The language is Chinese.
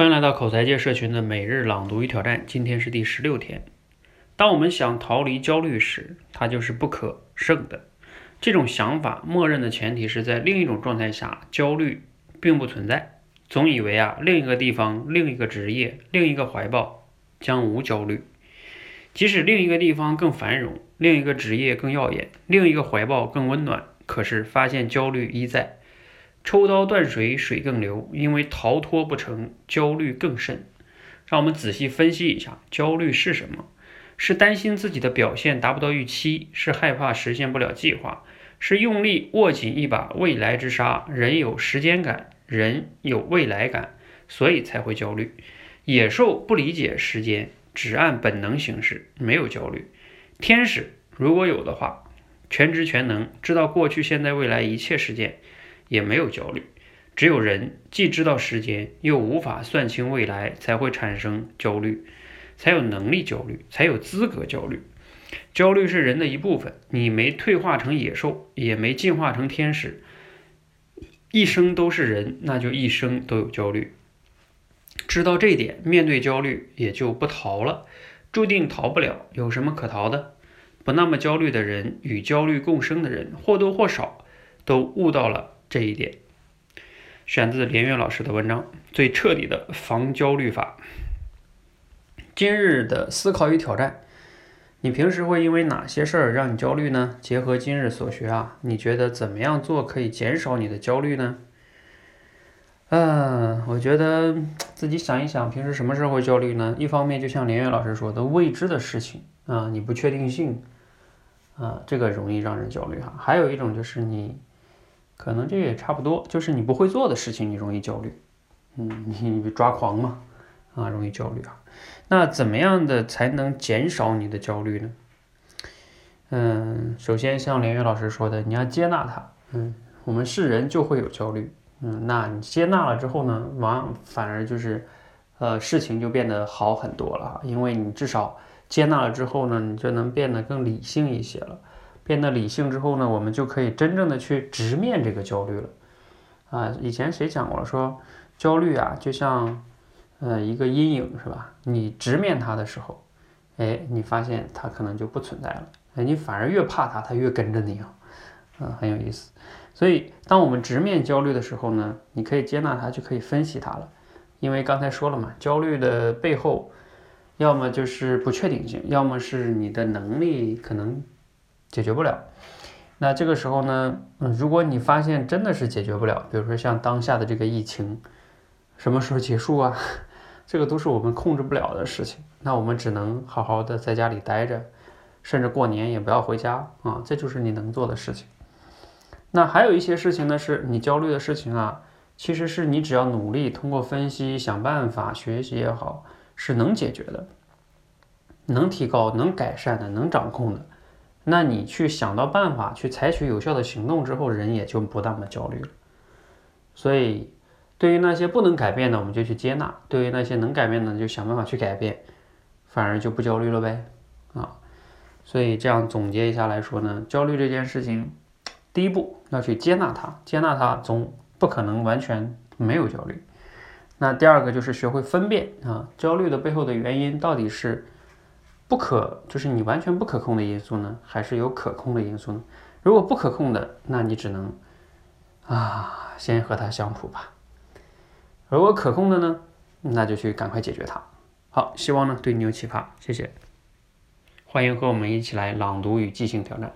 欢迎来到口才界社群的每日朗读与挑战，今天是第十六天。当我们想逃离焦虑时，它就是不可胜的。这种想法默认的前提是在另一种状态下，焦虑并不存在。总以为啊，另一个地方、另一个职业、另一个怀抱将无焦虑。即使另一个地方更繁荣，另一个职业更耀眼，另一个怀抱更温暖，可是发现焦虑依在。抽刀断水，水更流，因为逃脱不成，焦虑更甚。让我们仔细分析一下，焦虑是什么？是担心自己的表现达不到预期，是害怕实现不了计划，是用力握紧一把未来之沙。人有时间感，人有未来感，所以才会焦虑。野兽不理解时间，只按本能行事，没有焦虑。天使如果有的话，全知全能，知道过去、现在、未来一切事件。也没有焦虑，只有人既知道时间，又无法算清未来，才会产生焦虑，才有能力焦虑，才有资格焦虑。焦虑是人的一部分，你没退化成野兽，也没进化成天使，一生都是人，那就一生都有焦虑。知道这点，面对焦虑也就不逃了，注定逃不了，有什么可逃的？不那么焦虑的人，与焦虑共生的人，或多或少都悟到了。这一点选自连岳老师的文章《最彻底的防焦虑法》。今日的思考与挑战：你平时会因为哪些事儿让你焦虑呢？结合今日所学啊，你觉得怎么样做可以减少你的焦虑呢？嗯，我觉得自己想一想，平时什么时候会焦虑呢？一方面，就像连岳老师说的，未知的事情啊，你不确定性啊，这个容易让人焦虑哈。还有一种就是你。可能这也差不多，就是你不会做的事情，你容易焦虑，嗯，你抓狂嘛，啊，容易焦虑啊。那怎么样的才能减少你的焦虑呢？嗯，首先像连岳老师说的，你要接纳它，嗯，我们是人就会有焦虑，嗯，那你接纳了之后呢，往反而就是，呃，事情就变得好很多了，因为你至少接纳了之后呢，你就能变得更理性一些了。变得理性之后呢，我们就可以真正的去直面这个焦虑了。啊，以前谁讲过说，焦虑啊，就像，呃，一个阴影是吧？你直面它的时候，哎，你发现它可能就不存在了。哎，你反而越怕它，它越跟着你啊，嗯，很有意思。所以，当我们直面焦虑的时候呢，你可以接纳它，就可以分析它了。因为刚才说了嘛，焦虑的背后，要么就是不确定性，要么是你的能力可能。解决不了，那这个时候呢，嗯，如果你发现真的是解决不了，比如说像当下的这个疫情，什么时候结束啊？这个都是我们控制不了的事情，那我们只能好好的在家里待着，甚至过年也不要回家啊，这就是你能做的事情。那还有一些事情呢，是你焦虑的事情啊，其实是你只要努力，通过分析、想办法、学习也好，是能解决的，能提高、能改善的、能掌控的。那你去想到办法，去采取有效的行动之后，人也就不那么焦虑了。所以，对于那些不能改变的，我们就去接纳；对于那些能改变的，就想办法去改变，反而就不焦虑了呗。啊，所以这样总结一下来说呢，焦虑这件事情，第一步要去接纳它，接纳它总不可能完全没有焦虑。那第二个就是学会分辨啊，焦虑的背后的原因到底是。不可就是你完全不可控的因素呢，还是有可控的因素呢？如果不可控的，那你只能啊，先和他相处吧。如果可控的呢，那就去赶快解决它。好，希望呢对你有启发，谢谢。欢迎和我们一起来朗读与即兴挑战。